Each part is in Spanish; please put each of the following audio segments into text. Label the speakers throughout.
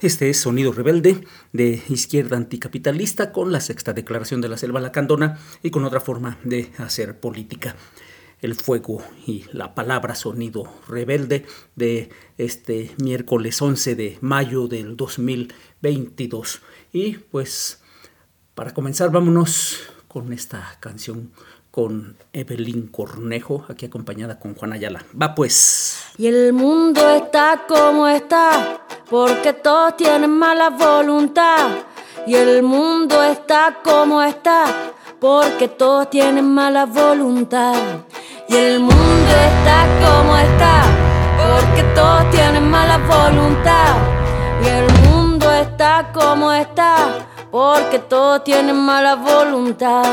Speaker 1: Este es Sonido Rebelde de izquierda anticapitalista con la sexta declaración de la selva lacandona y con otra forma de hacer política. El fuego y la palabra sonido rebelde de este miércoles 11 de mayo del 2022. Y pues para comenzar vámonos con esta canción con Evelyn Cornejo, aquí acompañada con Juan Ayala. Va pues.
Speaker 2: Y el mundo está como está, porque todos tienen mala voluntad. Y el mundo está como está, porque todos tienen mala voluntad. Y el mundo está como está, porque todos tienen mala voluntad. Y el mundo está como está, porque todos tienen mala voluntad.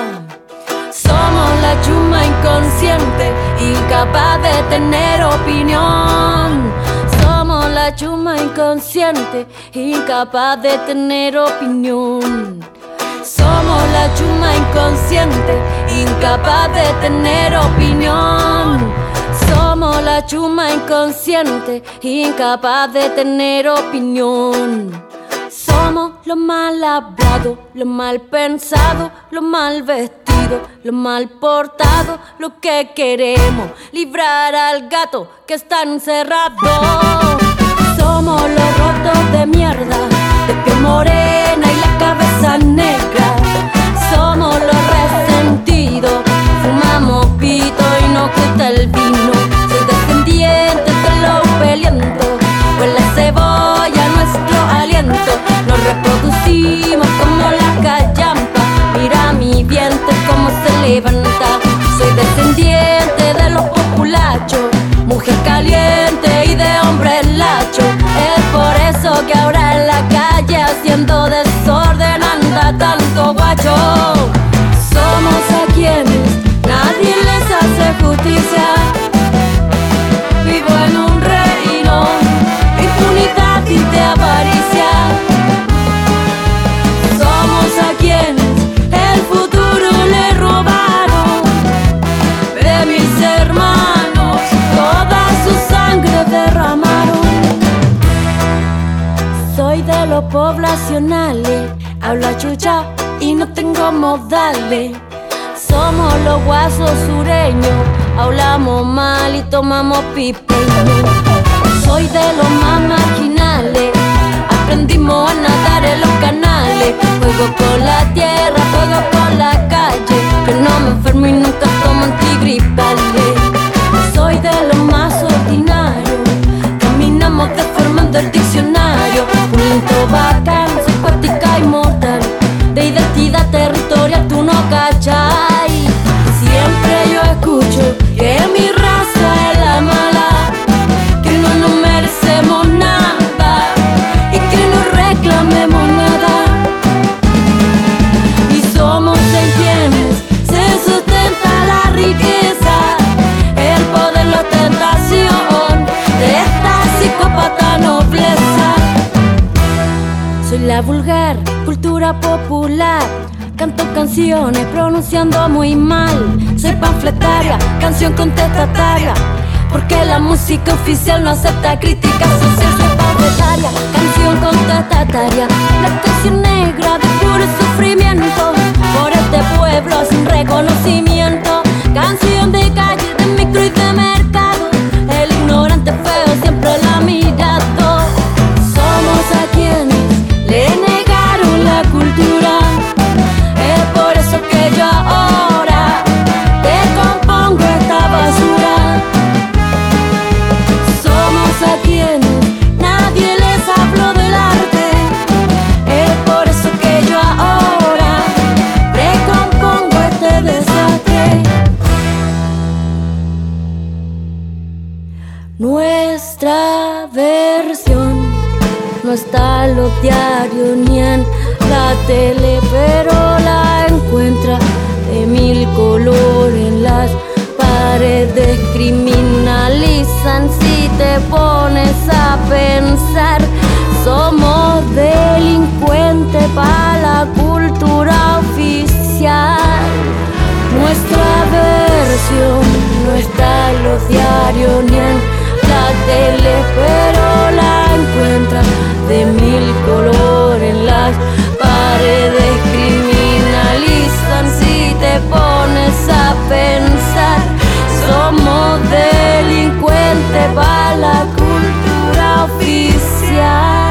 Speaker 2: Somos la chuma inconsciente, incapaz de tener opinión. La chuma inconsciente, incapaz de tener opinión. Somos la chuma inconsciente, incapaz de tener opinión. Somos la chuma inconsciente, incapaz de tener opinión. Somos lo mal hablado, lo mal pensado, lo mal vestido, lo mal portado, lo que queremos, librar al gato que está encerrado. Somos los rotos de mierda, de piel morena y la cabeza negra. Hablo a chucha y no tengo modales. Somos los guasos sureños, hablamos mal y tomamos pipeño. Soy de los más marginales, aprendimos a nadar en los canales. Juego con la tierra, Soy la vulgar cultura popular. Canto canciones pronunciando muy mal. Soy panfletaria, canción contestataria. Porque la música oficial no acepta crítica social. Soy panfletaria, canción contestataria. La canción negra de puro sufrimiento. Por este pueblo sin reconocimiento. Canción de calle, de micro y de mercado. El ignorante feo los diarios ni en la tele, pero la encuentra de mil colores. Las paredes criminalizan si te pones a pensar. Somos delincuentes para la cultura oficial. Nuestra versión no está en los diarios ni en la tele, pero de mil colores las paredes criminalizan si te pones a pensar. Somos delincuentes para la cultura oficial.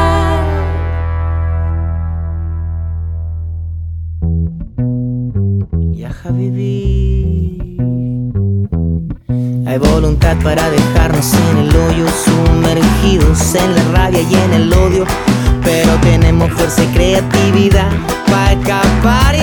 Speaker 3: Hay voluntad para en la rabia y en el odio. Pero tenemos fuerza y creatividad para escapar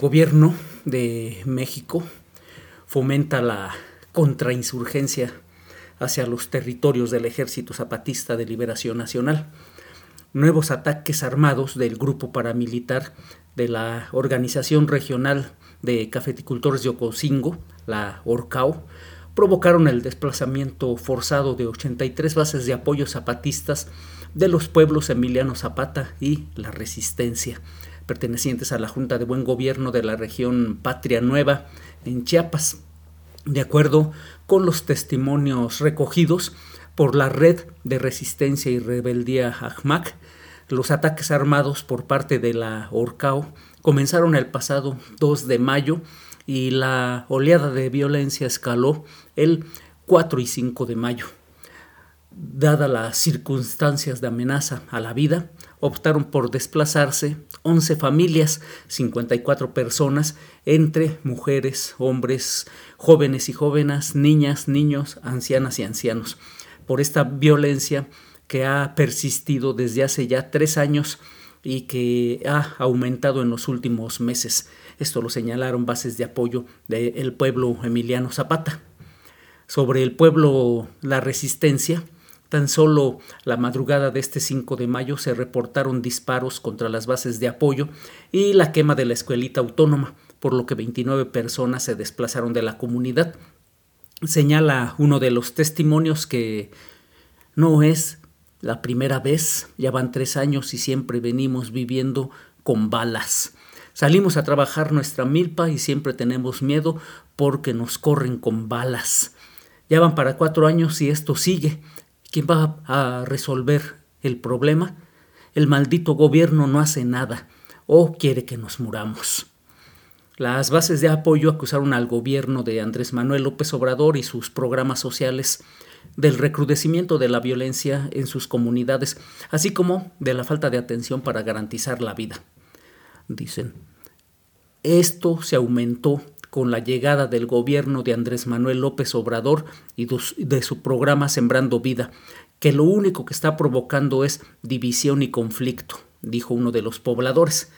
Speaker 1: gobierno de México fomenta la contrainsurgencia hacia los territorios del Ejército Zapatista de Liberación Nacional. Nuevos ataques armados del grupo paramilitar de la Organización Regional de Cafeticultores de Ocosingo, la ORCAO, provocaron el desplazamiento forzado de 83 bases de apoyo zapatistas de los pueblos Emiliano Zapata y La Resistencia, pertenecientes a la Junta de Buen Gobierno de la región Patria Nueva en Chiapas. De acuerdo con los testimonios recogidos por la Red de Resistencia y Rebeldía AJMAC, los ataques armados por parte de la ORCAO comenzaron el pasado 2 de mayo y la oleada de violencia escaló el 4 y 5 de mayo. Dadas las circunstancias de amenaza a la vida, optaron por desplazarse 11 familias, 54 personas, entre mujeres, hombres, jóvenes y jóvenes, niñas, niños, ancianas y ancianos, por esta violencia que ha persistido desde hace ya tres años y que ha aumentado en los últimos meses. Esto lo señalaron bases de apoyo del pueblo Emiliano Zapata. Sobre el pueblo La Resistencia, Tan solo la madrugada de este 5 de mayo se reportaron disparos contra las bases de apoyo y la quema de la escuelita autónoma, por lo que 29 personas se desplazaron de la comunidad. Señala uno de los testimonios que no es la primera vez, ya van tres años y siempre venimos viviendo con balas. Salimos a trabajar nuestra milpa y siempre tenemos miedo porque nos corren con balas. Ya van para cuatro años y esto sigue. ¿Quién va a resolver el problema? El maldito gobierno no hace nada o quiere que nos muramos. Las bases de apoyo acusaron al gobierno de Andrés Manuel López Obrador y sus programas sociales del recrudecimiento de la violencia en sus comunidades, así como de la falta de atención para garantizar la vida. Dicen, esto se aumentó con la llegada del gobierno de Andrés Manuel López Obrador y de su programa Sembrando Vida, que lo único que está provocando es división y conflicto, dijo uno de los pobladores.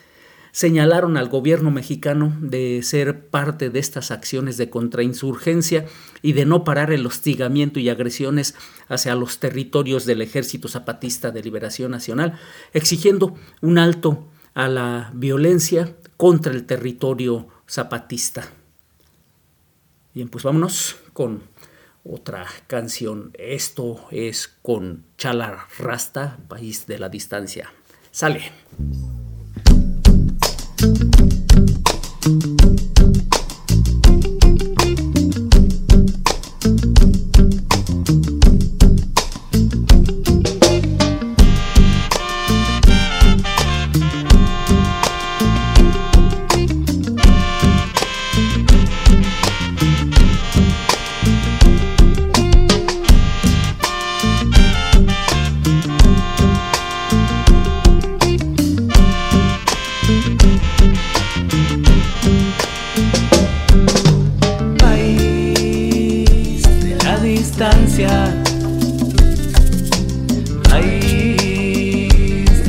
Speaker 1: Señalaron al gobierno mexicano de ser parte de estas acciones de contrainsurgencia y de no parar el hostigamiento y agresiones hacia los territorios del Ejército Zapatista de Liberación Nacional, exigiendo un alto a la violencia contra el territorio zapatista. Bien, pues vámonos con otra canción. Esto es con Chala Rasta, País de la Distancia. Sale.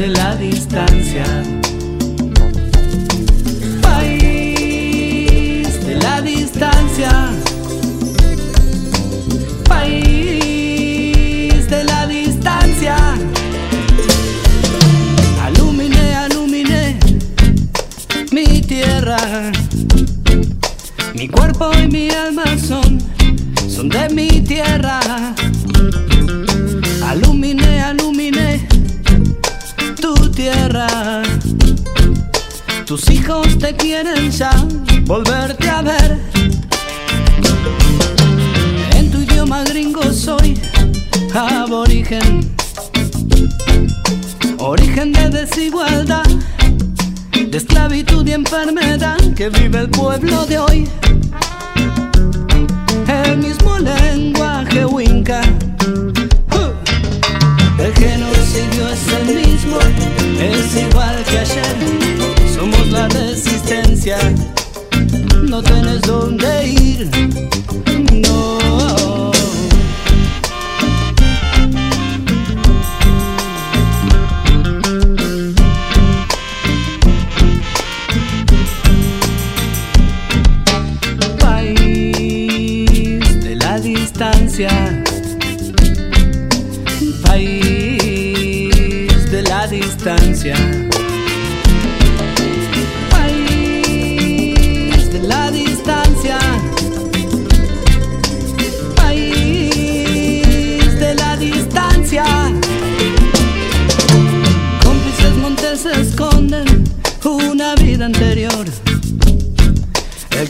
Speaker 4: La distancia. País de la distancia. País de la distancia. Alumine, alumine mi tierra. Te quieren ya volverte a ver. En tu idioma gringo soy aborigen. Origen de desigualdad, de esclavitud y enfermedad que vive el pueblo de hoy. El mismo lenguaje no tienes dónde ir.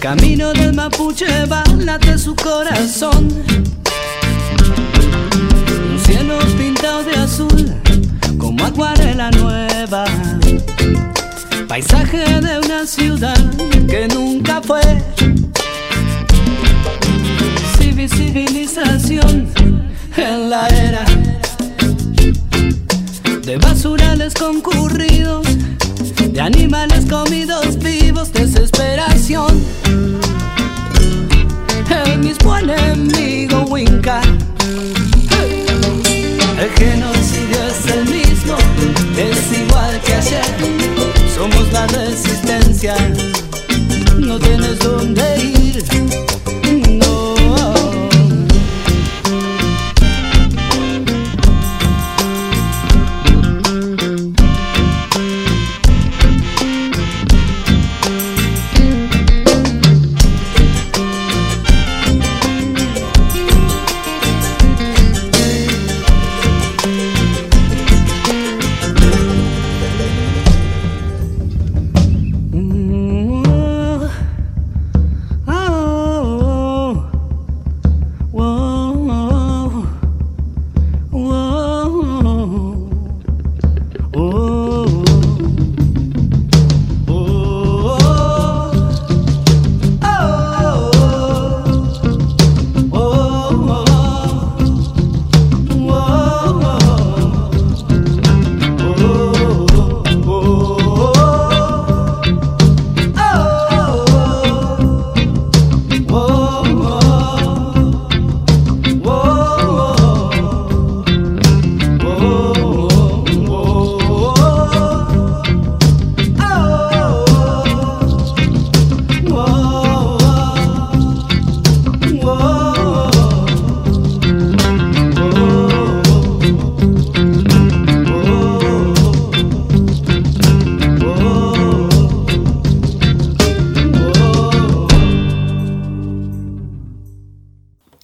Speaker 4: Camino del mapuche late su corazón. Un cielo pintado de azul, como acuarela nueva. Paisaje El genocidio es el mismo, es igual que ayer. Somos la resistencia, no tienes dónde ir.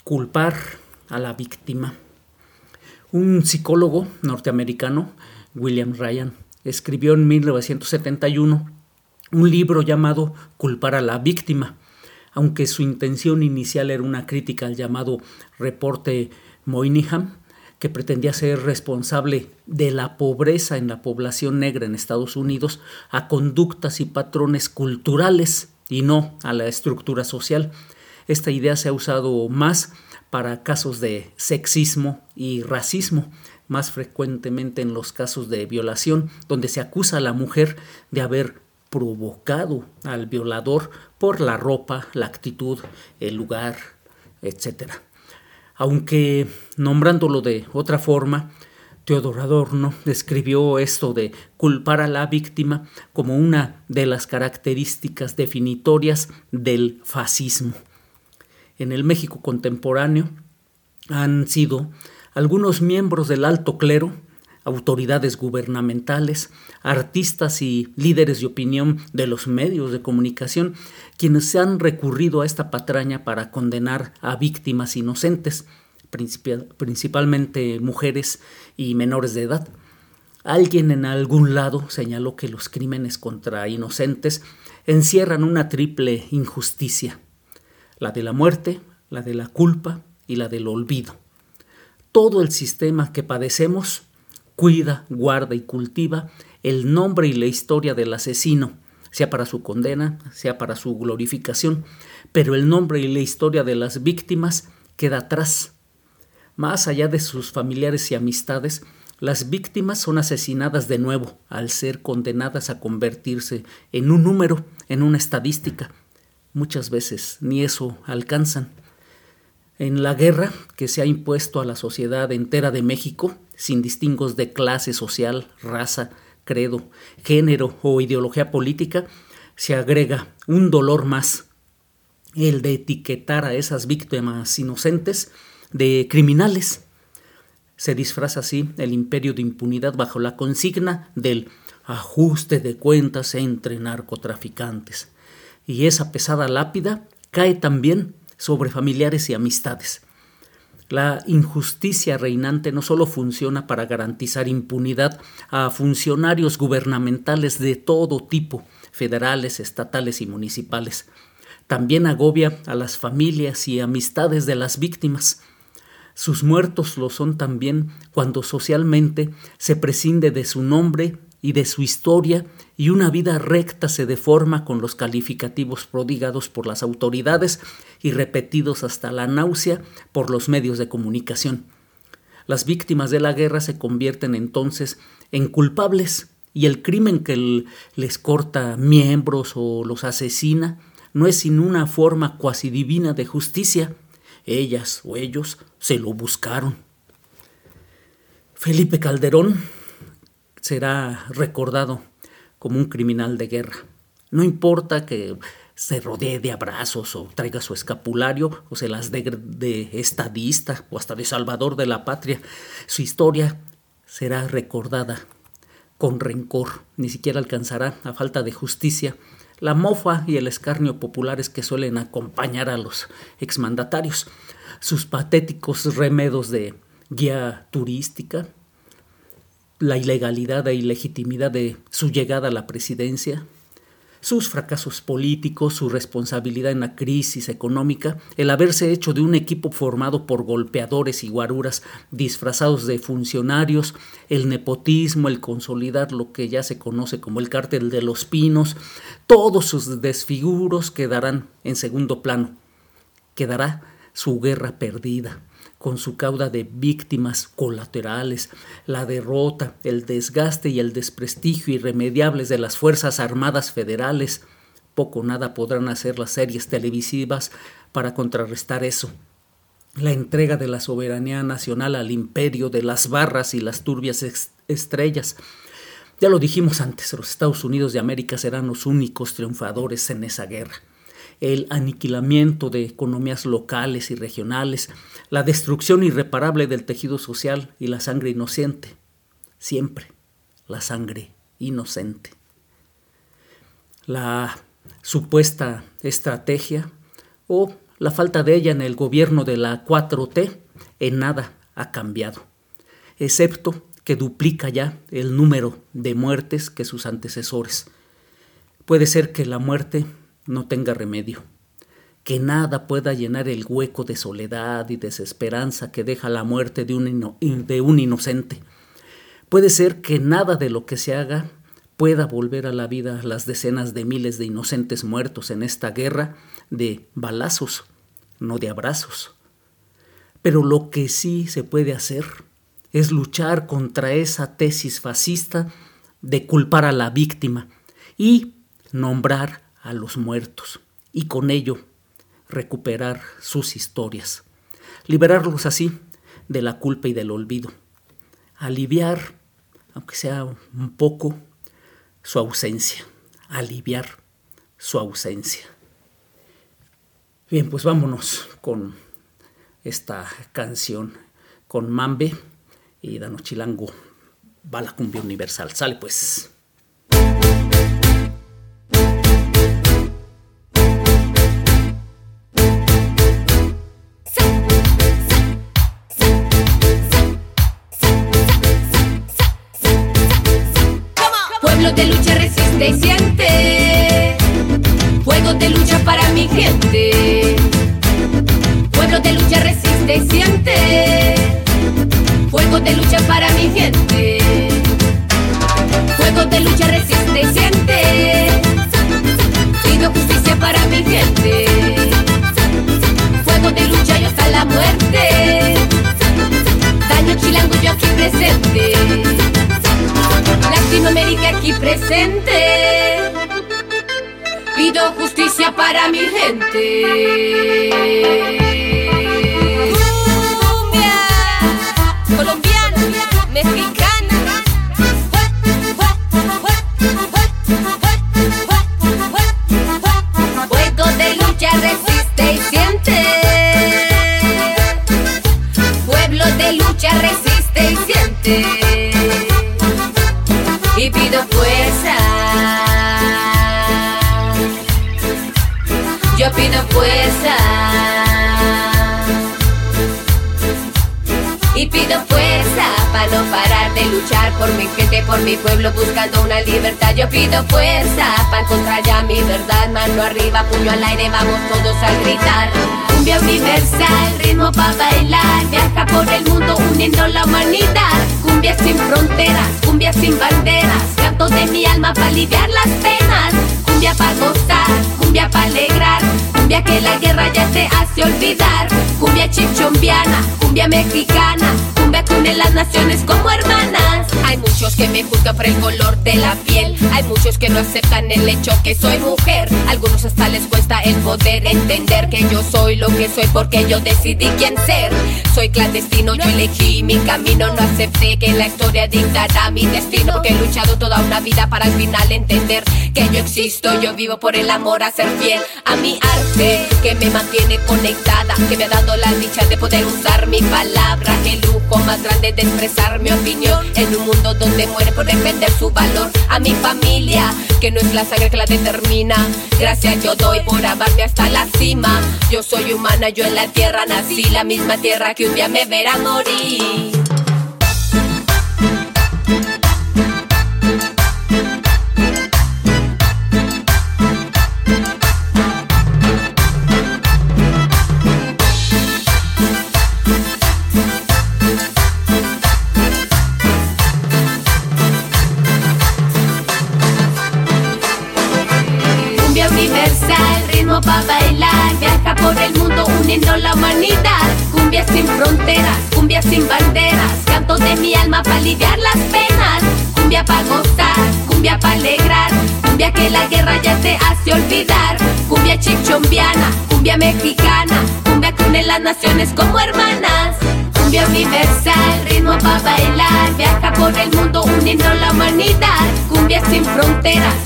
Speaker 1: Culpar a la víctima. Un psicólogo norteamericano, William Ryan, escribió en 1971 un libro llamado Culpar a la víctima, aunque su intención inicial era una crítica al llamado reporte Moynihan, que pretendía ser responsable de la pobreza en la población negra en Estados Unidos a conductas y patrones culturales y no a la estructura social. Esta idea se ha usado más para casos de sexismo y racismo, más frecuentemente en los casos de violación, donde se acusa a la mujer de haber provocado al violador por la ropa, la actitud, el lugar, etc. Aunque nombrándolo de otra forma, Teodor Adorno describió esto de culpar a la víctima como una de las características definitorias del fascismo. En el México contemporáneo han sido algunos miembros del alto clero, autoridades gubernamentales, artistas y líderes de opinión de los medios de comunicación, quienes se han recurrido a esta patraña para condenar a víctimas inocentes, principalmente mujeres y menores de edad. Alguien en algún lado señaló que los crímenes contra inocentes encierran una triple injusticia, la de la muerte, la de la culpa y la del olvido. Todo el sistema que padecemos cuida, guarda y cultiva el nombre y la historia del asesino, sea para su condena, sea para su glorificación, pero el nombre y la historia de las víctimas queda atrás más allá de sus familiares y amistades, las víctimas son asesinadas de nuevo al ser condenadas a convertirse en un número, en una estadística. Muchas veces ni eso alcanzan. En la guerra que se ha impuesto a la sociedad entera de México, sin distingos de clase social, raza, credo, género o ideología política, se agrega un dolor más, el de etiquetar a esas víctimas inocentes de criminales. Se disfraza así el imperio de impunidad bajo la consigna del ajuste de cuentas entre narcotraficantes. Y esa pesada lápida cae también sobre familiares y amistades. La injusticia reinante no solo funciona para garantizar impunidad a funcionarios gubernamentales de todo tipo, federales, estatales y municipales, también agobia a las familias y amistades de las víctimas. Sus muertos lo son también cuando socialmente se prescinde de su nombre y de su historia y una vida recta se deforma con los calificativos prodigados por las autoridades y repetidos hasta la náusea por los medios de comunicación. Las víctimas de la guerra se convierten entonces en culpables y el crimen que les corta miembros o los asesina no es sin una forma cuasi divina de justicia, ellas o ellos se lo buscaron. Felipe Calderón será recordado como un criminal de guerra. No importa que se rodee de abrazos o traiga su escapulario o se las dé de estadista o hasta de salvador de la patria, su historia será recordada con rencor, ni siquiera alcanzará, a falta de justicia, la mofa y el escarnio populares que suelen acompañar a los exmandatarios, sus patéticos remedos de guía turística, la ilegalidad e ilegitimidad de su llegada a la presidencia, sus fracasos políticos, su responsabilidad en la crisis económica, el haberse hecho de un equipo formado por golpeadores y guaruras disfrazados de funcionarios, el nepotismo, el consolidar lo que ya se conoce como el cártel de los pinos, todos sus desfiguros quedarán en segundo plano. Quedará su guerra perdida, con su cauda de víctimas colaterales, la derrota, el desgaste y el desprestigio irremediables de las Fuerzas Armadas Federales. Poco nada podrán hacer las series televisivas para contrarrestar eso. La entrega de la soberanía nacional al imperio de las barras y las turbias estrellas. Ya lo dijimos antes, los Estados Unidos de América serán los únicos triunfadores en esa guerra el aniquilamiento de economías locales y regionales, la destrucción irreparable del tejido social y la sangre inocente. Siempre la sangre inocente. La supuesta estrategia o la falta de ella en el gobierno de la 4T en nada ha cambiado, excepto que duplica ya el número de muertes que sus antecesores. Puede ser que la muerte no tenga remedio, que nada pueda llenar el hueco de soledad y desesperanza que deja la muerte de un, de un inocente. Puede ser que nada de lo que se haga pueda volver a la vida las decenas de miles de inocentes muertos en esta guerra de balazos, no de abrazos. Pero lo que sí se puede hacer es luchar contra esa tesis fascista de culpar a la víctima y nombrar a los muertos y con ello recuperar sus historias, liberarlos así de la culpa y del olvido. aliviar, aunque sea un poco, su ausencia, aliviar su ausencia. Bien, pues vámonos con esta canción, con Mambe y Dano Chilango, va la cumbia universal. Sale pues.
Speaker 5: Y siente. Fuego de lucha para mi gente. Pueblo de lucha resiste y siente. Fuego de lucha para mi gente. Fuego de lucha resiste y siente. Pido justicia para mi gente. Fuego de lucha yo hasta la muerte. Daño chilango yo aquí presente. Latinoamérica aquí presente. Pido justicia para mi gente. Cumbia colombiana, mexicana. Fuego de lucha mi pueblo, buscando una libertad. Yo pido fuerza para encontrar ya mi verdad. Mano arriba, puño al aire, vamos todos a gritar. Cumbia universal, ritmo para bailar. Viaja por el mundo uniendo la humanidad. Cumbia sin fronteras, cumbia sin banderas. Canto de mi alma para aliviar las penas. Cumbia para gozar, cumbia para alegrar. Cumbia que la guerra ya te hace olvidar. Cumbia chichombiana, cumbia mexicana. Une las naciones como hermanas. Hay muchos que me juzgan por el color de la piel. Hay muchos que no aceptan el hecho que soy mujer. Algunos hasta les cuesta el poder entender que yo soy lo que soy porque yo decidí quién ser. Soy clandestino, yo elegí mi camino. No acepté que la historia dictara mi destino. Porque he luchado toda una vida para al final entender que yo existo. Yo vivo por el amor a ser fiel a mi arte que me mantiene conectada. Que me ha dado la dicha de poder usar mi palabra. El lujo más de expresar mi opinión en un mundo donde muere por defender su valor. A mi familia, que no es la sangre que la determina. Gracias yo doy por amarme hasta la cima. Yo soy humana, yo en la tierra nací, la misma tierra que un día me verá morir.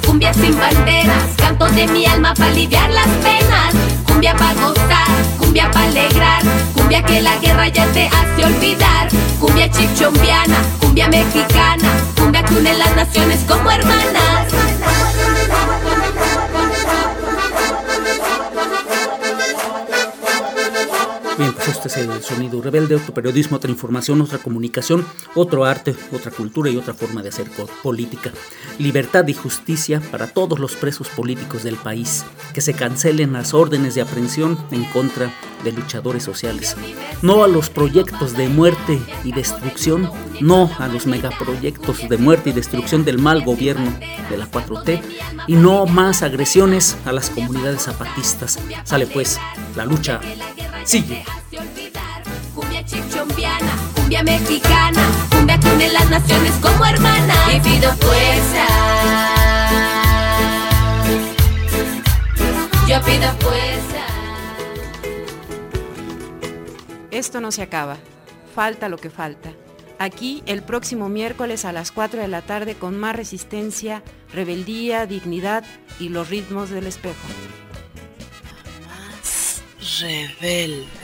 Speaker 5: Cumbia sin banderas. Canto de mi alma para aliviar las penas. Cumbia para gozar, cumbia para alegrar. Cumbia que la guerra ya te hace olvidar. Cumbia chichombiana, cumbia mexicana. Cumbia que une las naciones como hermanas.
Speaker 1: Este es el sonido rebelde, otro periodismo, otra información, otra comunicación, otro arte, otra cultura y otra forma de hacer política. Libertad y justicia para todos los presos políticos del país. Que se cancelen las órdenes de aprehensión en contra de luchadores sociales. No a los proyectos de muerte y destrucción, no a los megaproyectos de muerte y destrucción del mal gobierno de la 4T y no más agresiones a las comunidades zapatistas. Sale pues, la lucha sigue.
Speaker 5: Cumbia chichombiana, cumbia mexicana, cumbia que une las naciones como hermanas. Y pido fuerza. Yo pido fuerza.
Speaker 6: Esto no se acaba. Falta lo que falta. aquí el próximo miércoles a las 4 de la tarde con más resistencia, rebeldía, dignidad y los ritmos del espejo.
Speaker 7: Rebelde.